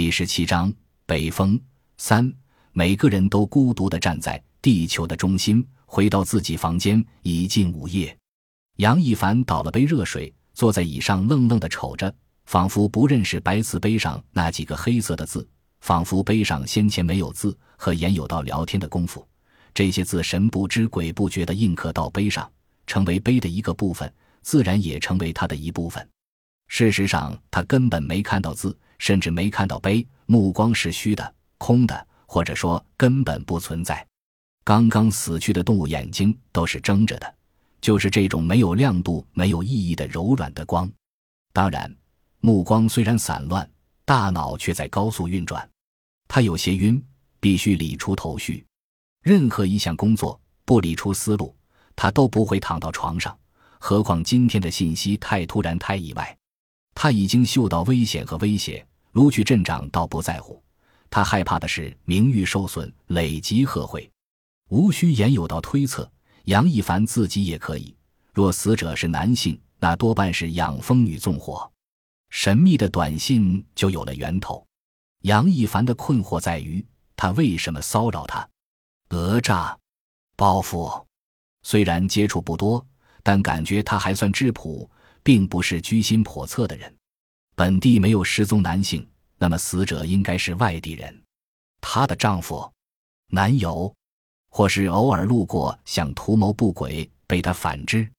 第十七章北风三，每个人都孤独地站在地球的中心。回到自己房间，已近午夜。杨一凡倒了杯热水，坐在椅上，愣愣地瞅着，仿佛不认识白瓷杯上那几个黑色的字，仿佛杯上先前没有字。和严有道聊天的功夫，这些字神不知鬼不觉地印刻到杯上，成为杯的一个部分，自然也成为他的一部分。事实上，他根本没看到字。甚至没看到杯，目光是虚的、空的，或者说根本不存在。刚刚死去的动物眼睛都是睁着的，就是这种没有亮度、没有意义的柔软的光。当然，目光虽然散乱，大脑却在高速运转。他有些晕，必须理出头绪。任何一项工作不理出思路，他都不会躺到床上。何况今天的信息太突然、太意外。他已经嗅到危险和威胁。卢局镇长倒不在乎，他害怕的是名誉受损，累及贺会。无需言有道推测，杨一凡自己也可以。若死者是男性，那多半是养蜂女纵火。神秘的短信就有了源头。杨一凡的困惑在于，他为什么骚扰他？讹诈、报复。虽然接触不多，但感觉他还算质朴，并不是居心叵测的人。本地没有失踪男性，那么死者应该是外地人，她的丈夫、男友，或是偶尔路过想图谋不轨被他反之。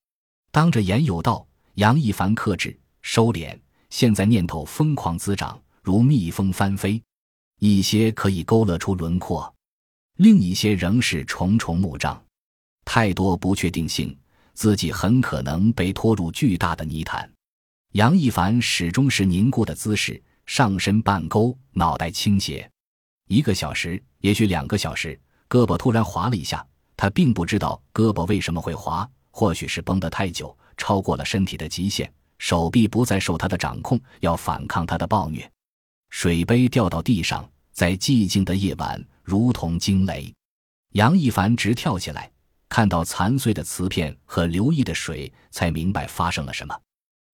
当着严有道，杨一凡克制收敛，现在念头疯狂滋长，如蜜蜂翻飞。一些可以勾勒出轮廓，另一些仍是重重木障，太多不确定性，自己很可能被拖入巨大的泥潭。杨一凡始终是凝固的姿势，上身半勾，脑袋倾斜。一个小时，也许两个小时，胳膊突然滑了一下。他并不知道胳膊为什么会滑，或许是绷得太久，超过了身体的极限，手臂不再受他的掌控，要反抗他的暴虐。水杯掉到地上，在寂静的夜晚如同惊雷。杨一凡直跳起来，看到残碎的瓷片和流溢的水，才明白发生了什么。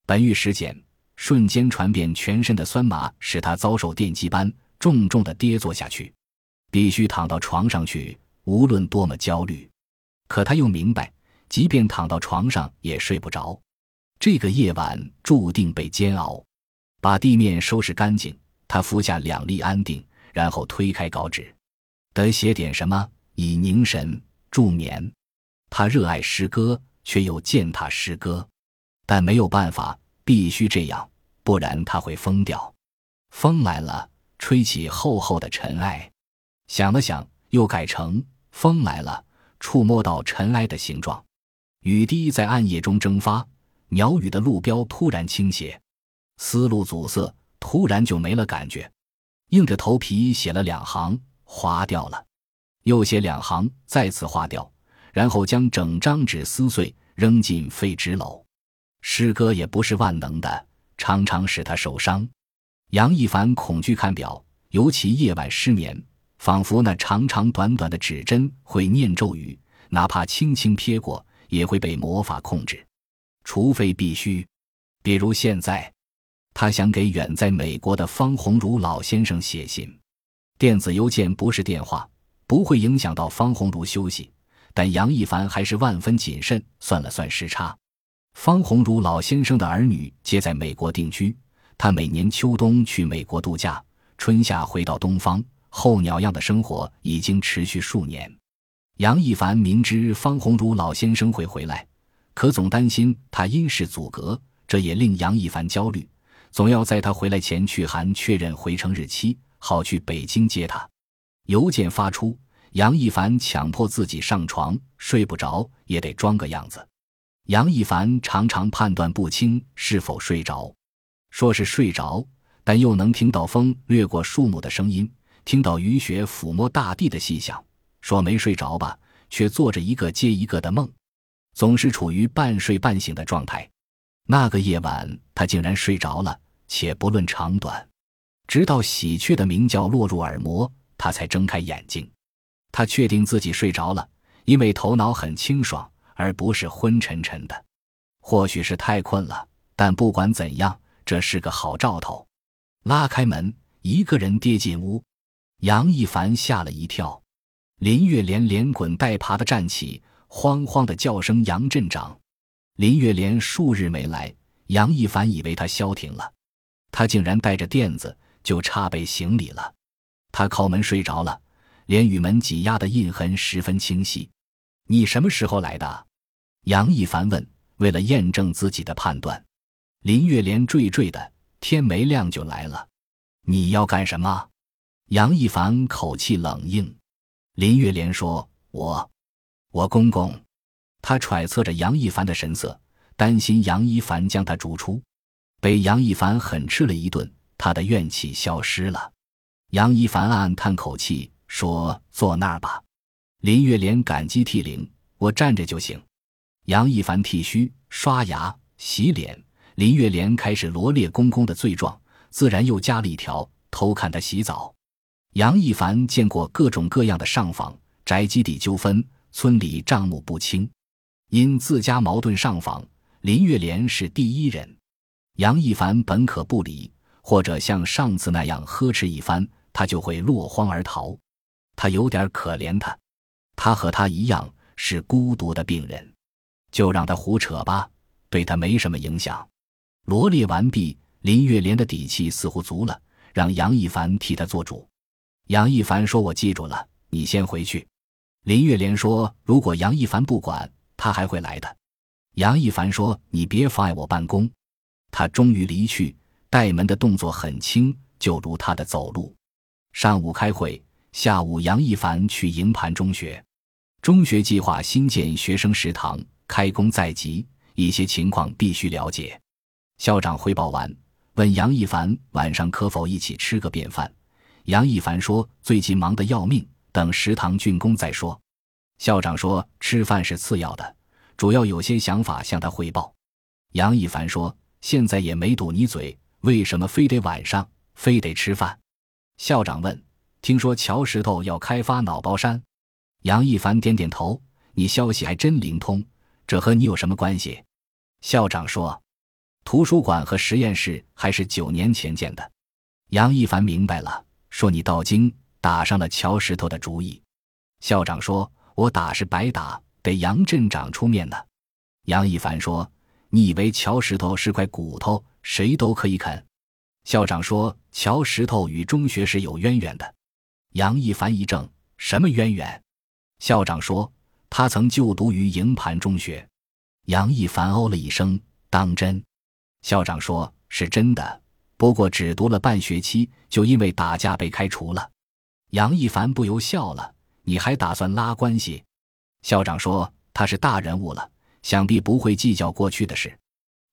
本欲实检，瞬间传遍全身的酸麻使他遭受电击般重重的跌坐下去，必须躺到床上去，无论多么焦虑。可他又明白，即便躺到床上也睡不着。这个夜晚注定被煎熬。把地面收拾干净，他服下两粒安定，然后推开稿纸，得写点什么以凝神助眠。他热爱诗歌，却又践踏诗歌。但没有办法，必须这样，不然他会疯掉。风来了，吹起厚厚的尘埃。想了想，又改成风来了，触摸到尘埃的形状。雨滴在暗夜中蒸发，鸟语的路标突然倾斜，思路阻塞，突然就没了感觉。硬着头皮写了两行，划掉了，又写两行，再次划掉，然后将整张纸撕碎，扔进废纸篓。诗歌也不是万能的，常常使他受伤。杨一凡恐惧看表，尤其夜晚失眠，仿佛那长长短短的指针会念咒语，哪怕轻轻瞥过，也会被魔法控制。除非必须，比如现在，他想给远在美国的方鸿儒老先生写信。电子邮件不是电话，不会影响到方鸿儒休息，但杨一凡还是万分谨慎。算了算时差。方鸿儒老先生的儿女皆在美国定居，他每年秋冬去美国度假，春夏回到东方，候鸟样的生活已经持续数年。杨一凡明知方鸿儒老先生会回来，可总担心他因事阻隔，这也令杨一凡焦虑。总要在他回来前去函确认回程日期，好去北京接他。邮件发出，杨一凡强迫自己上床，睡不着也得装个样子。杨一凡常常判断不清是否睡着，说是睡着，但又能听到风掠过树木的声音，听到雨雪抚摸大地的细响。说没睡着吧，却做着一个接一个的梦，总是处于半睡半醒的状态。那个夜晚，他竟然睡着了，且不论长短，直到喜鹊的鸣叫落入耳膜，他才睁开眼睛。他确定自己睡着了，因为头脑很清爽。而不是昏沉沉的，或许是太困了，但不管怎样，这是个好兆头。拉开门，一个人跌进屋。杨一凡吓了一跳，林月莲连滚带爬的站起，慌慌的叫声：“杨镇长！”林月莲数日没来，杨一凡以为他消停了，他竟然带着垫子就差被行李了。他靠门睡着了，连与门挤压的印痕十分清晰。你什么时候来的？杨一凡问，为了验证自己的判断。林月莲惴惴的，天没亮就来了。你要干什么？杨一凡口气冷硬，林月莲说：“我，我公公。”他揣测着杨一凡的神色，担心杨一凡将他逐出。被杨一凡狠吃了一顿，他的怨气消失了。杨一凡暗暗叹口气，说：“坐那儿吧。”林月莲感激涕零：“我站着就行。”杨一凡剃须、刷牙、洗脸。林月莲开始罗列公公的罪状，自然又加了一条：偷看他洗澡。杨一凡见过各种各样的上访，宅基地纠纷，村里账目不清，因自家矛盾上访，林月莲是第一人。杨一凡本可不理，或者像上次那样呵斥一番，他就会落荒而逃。他有点可怜他，他和他一样是孤独的病人，就让他胡扯吧，对他没什么影响。罗列完毕，林月莲的底气似乎足了，让杨一凡替他做主。杨一凡说：“我记住了，你先回去。”林月莲说：“如果杨一凡不管，他还会来的。”杨一凡说：“你别妨碍我办公。”他终于离去，带门的动作很轻，就如他的走路。上午开会，下午杨一凡去营盘中学。中学计划新建学生食堂，开工在即，一些情况必须了解。校长汇报完，问杨一凡晚上可否一起吃个便饭。杨一凡说：“最近忙得要命，等食堂竣工再说。”校长说：“吃饭是次要的，主要有些想法向他汇报。”杨一凡说：“现在也没堵你嘴，为什么非得晚上，非得吃饭？”校长问：“听说乔石头要开发脑包山？”杨一凡点点头：“你消息还真灵通，这和你有什么关系？”校长说：“图书馆和实验室还是九年前建的。”杨一凡明白了。说你到京打上了乔石头的主意，校长说：“我打是白打，得杨镇长出面呢。”杨一凡说：“你以为乔石头是块骨头，谁都可以啃？”校长说：“乔石头与中学是有渊源的。”杨一凡一怔：“什么渊源？”校长说：“他曾就读于营盘中学。”杨一凡哦了一声：“当真？”校长说：“是真的。”不过只读了半学期，就因为打架被开除了。杨一凡不由笑了：“你还打算拉关系？”校长说：“他是大人物了，想必不会计较过去的事。”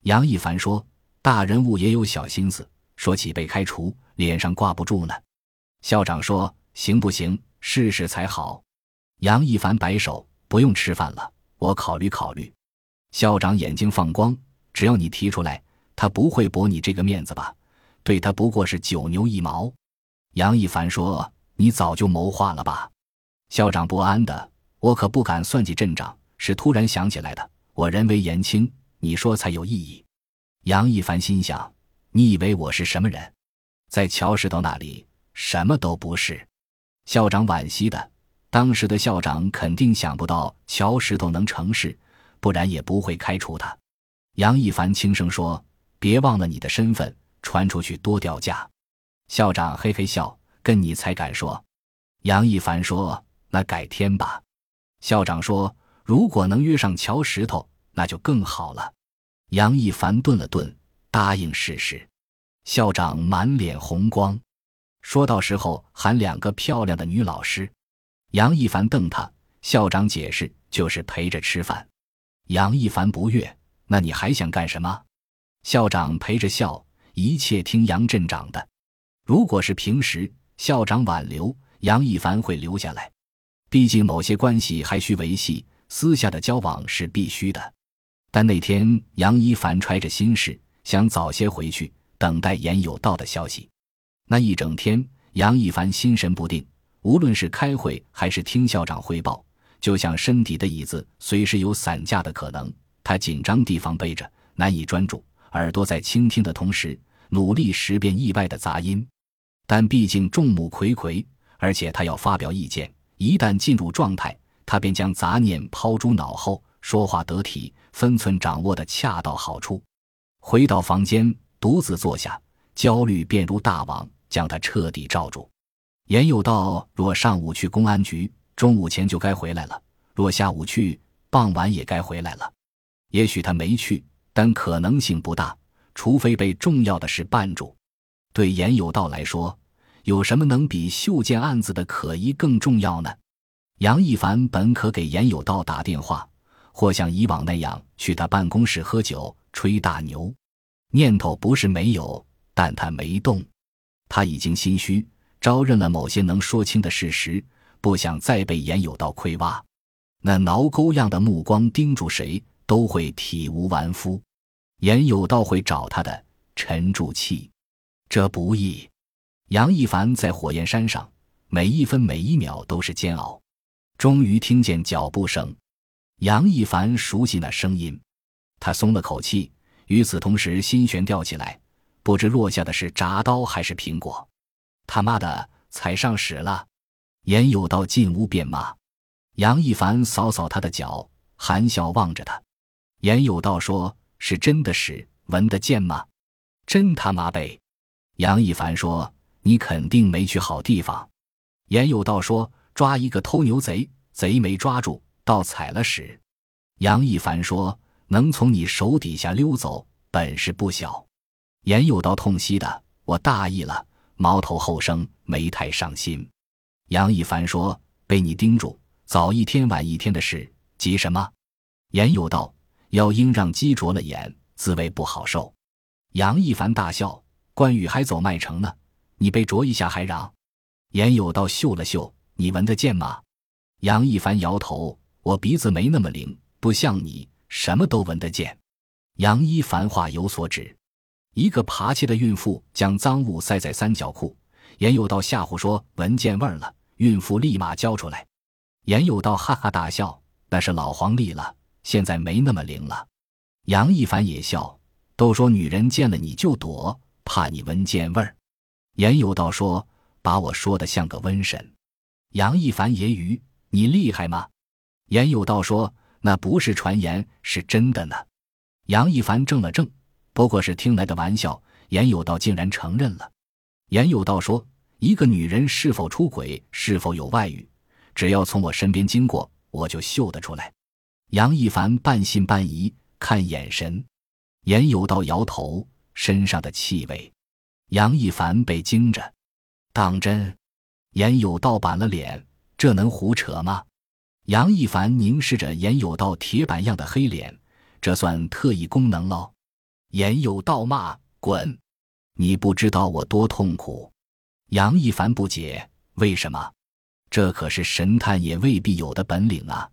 杨一凡说：“大人物也有小心思，说起被开除，脸上挂不住呢。”校长说：“行不行？试试才好。”杨一凡摆手：“不用吃饭了，我考虑考虑。”校长眼睛放光：“只要你提出来，他不会驳你这个面子吧？”对他不过是九牛一毛，杨一凡说：“你早就谋划了吧？”校长不安的：“我可不敢算计镇长，是突然想起来的。我人微言轻，你说才有意义。”杨一凡心想：“你以为我是什么人？在乔石头那里，什么都不是。”校长惋惜的：“当时的校长肯定想不到乔石头能成事，不然也不会开除他。”杨一凡轻声说：“别忘了你的身份。”传出去多掉价，校长嘿嘿笑，跟你才敢说。杨一凡说：“那改天吧。”校长说：“如果能约上乔石头，那就更好了。”杨一凡顿了顿，答应试试。校长满脸红光，说到时候喊两个漂亮的女老师。杨一凡瞪他，校长解释就是陪着吃饭。杨一凡不悦：“那你还想干什么？”校长陪着笑。一切听杨镇长的。如果是平时，校长挽留杨一凡会留下来，毕竟某些关系还需维系，私下的交往是必须的。但那天杨一凡揣着心事，想早些回去，等待严有道的消息。那一整天，杨一凡心神不定，无论是开会还是听校长汇报，就像身体的椅子随时有散架的可能。他紧张地方背着，难以专注。耳朵在倾听的同时，努力识辨意外的杂音。但毕竟众目睽睽，而且他要发表意见，一旦进入状态，他便将杂念抛诸脑后，说话得体，分寸掌握的恰到好处。回到房间，独自坐下，焦虑便如大网，将他彻底罩住。严有道若上午去公安局，中午前就该回来了；若下午去，傍晚也该回来了。也许他没去，但可能性不大，除非被重要的事绊住。对严有道来说，有什么能比秀剑案子的可疑更重要呢？杨一凡本可给严有道打电话，或像以往那样去他办公室喝酒吹大牛，念头不是没有，但他没动。他已经心虚。招认了某些能说清的事实，不想再被严有道窥挖。那挠钩样的目光盯住谁，都会体无完肤。严有道会找他的，沉住气，这不易。杨一凡在火焰山上，每一分每一秒都是煎熬。终于听见脚步声，杨一凡熟悉那声音，他松了口气。与此同时，心弦吊起来，不知落下的是铡刀还是苹果。他妈的，踩上屎了！严有道进屋便骂。杨一凡扫扫他的脚，含笑望着他。严有道说：“是真的屎，闻得见吗？”真他妈背！杨一凡说：“你肯定没去好地方。”严有道说：“抓一个偷牛贼，贼没抓住，倒踩了屎。”杨一凡说：“能从你手底下溜走，本事不小。”严有道痛惜的：“我大意了。”矛头后生，没太上心。杨一凡说：“被你盯住，早一天晚一天的事，急什么？”严有道：“要应让鸡啄了眼，滋味不好受。”杨一凡大笑：“关羽还走麦城呢，你被啄一下还嚷？”严有道嗅了嗅：“你闻得见吗？”杨一凡摇头：“我鼻子没那么灵，不像你，什么都闻得见。”杨一凡话有所指。一个扒窃的孕妇将赃物塞在三角裤，严有道吓唬说闻见味儿了，孕妇立马交出来。严有道哈哈大笑，那是老黄历了，现在没那么灵了。杨一凡也笑，都说女人见了你就躲，怕你闻见味儿。严有道说把我说的像个瘟神。杨一凡揶揄你厉害吗？严有道说那不是传言，是真的呢。杨一凡怔了怔。不过是听来的玩笑，严有道竟然承认了。严有道说：“一个女人是否出轨，是否有外遇，只要从我身边经过，我就嗅得出来。”杨一凡半信半疑，看眼神。严有道摇头，身上的气味。杨一凡被惊着，当真？严有道板了脸，这能胡扯吗？杨一凡凝视着严有道铁板样的黑脸，这算特异功能喽？言有道骂滚，你不知道我多痛苦。杨一凡不解，为什么？这可是神探也未必有的本领啊。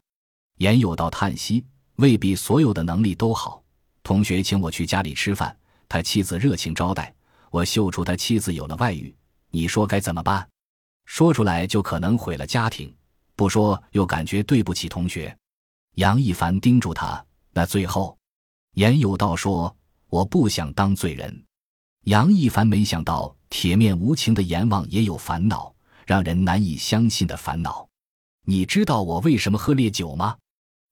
言有道叹息，未必所有的能力都好。同学请我去家里吃饭，他妻子热情招待，我嗅出他妻子有了外遇，你说该怎么办？说出来就可能毁了家庭，不说又感觉对不起同学。杨一凡叮嘱他，那最后，言有道说。我不想当罪人。杨一凡没想到，铁面无情的阎王也有烦恼，让人难以相信的烦恼。你知道我为什么喝烈酒吗？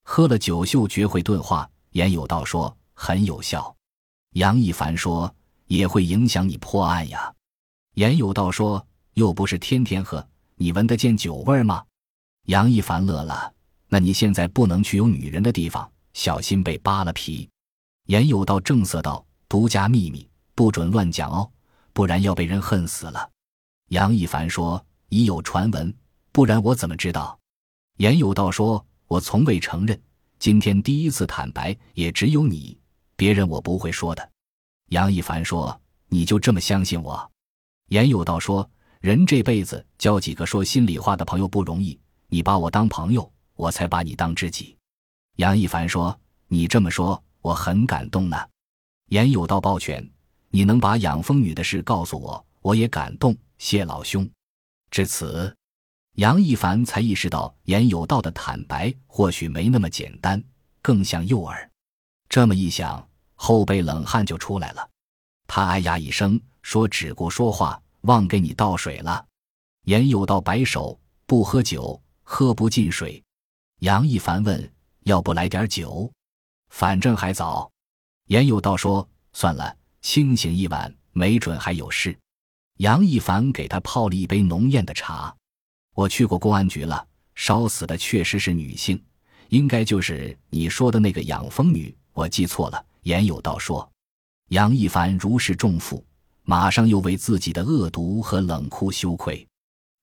喝了酒秀绝会钝化。严有道说很有效。杨一凡说也会影响你破案呀。严有道说又不是天天喝，你闻得见酒味吗？杨一凡乐了。那你现在不能去有女人的地方，小心被扒了皮。严有道正色道：“独家秘密，不准乱讲哦，不然要被人恨死了。”杨一凡说：“已有传闻，不然我怎么知道？”严有道说：“我从未承认，今天第一次坦白，也只有你，别人我不会说的。”杨一凡说：“你就这么相信我？”严有道说：“人这辈子交几个说心里话的朋友不容易，你把我当朋友，我才把你当知己。”杨一凡说：“你这么说。”我很感动呢，严有道抱拳：“你能把养蜂女的事告诉我，我也感动。谢老兄。”至此，杨一凡才意识到严有道的坦白或许没那么简单，更像诱饵。这么一想，后背冷汗就出来了。他哎呀一声，说：“只顾说话，忘给你倒水了。严有道摆手，不喝酒，喝不进水。杨一凡问：“要不来点酒？反正还早。”严有道说：“算了，清醒一晚，没准还有事。”杨一凡给他泡了一杯浓艳的茶。我去过公安局了，烧死的确实是女性，应该就是你说的那个养蜂女。我记错了。严有道说。杨一凡如释重负，马上又为自己的恶毒和冷酷羞愧，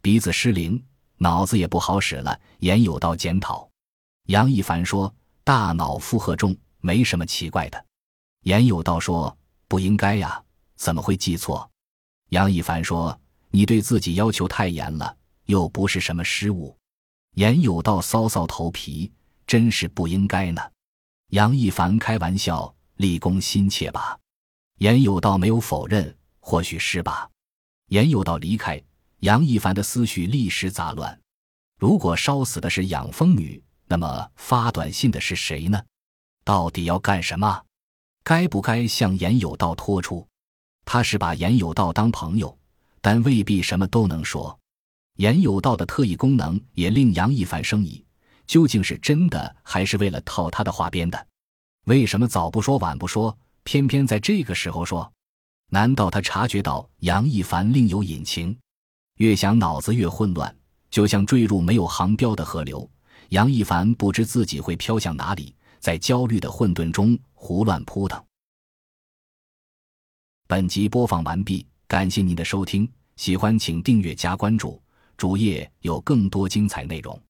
鼻子失灵，脑子也不好使了。严有道检讨，杨一凡说：“大脑负荷重，没什么奇怪的。”严有道说：“不应该呀，怎么会记错？”杨一凡说：“你对自己要求太严了，又不是什么失误。”严有道搔搔头皮，真是不应该呢。杨一凡开玩笑，立功心切吧。严有道没有否认，或许是吧。严有道离开，杨一凡的思绪立时杂乱。如果烧死的是养蜂女，那么发短信的是谁呢？到底要干什么？该不该向严有道托出？他是把严有道当朋友，但未必什么都能说。严有道的特异功能也令杨一凡生疑：究竟是真的，还是为了套他的话编的？为什么早不说，晚不说？偏偏在这个时候说，难道他察觉到杨一凡另有隐情？越想脑子越混乱，就像坠入没有航标的河流。杨一凡不知自己会飘向哪里，在焦虑的混沌中胡乱扑腾。本集播放完毕，感谢您的收听，喜欢请订阅加关注，主页有更多精彩内容。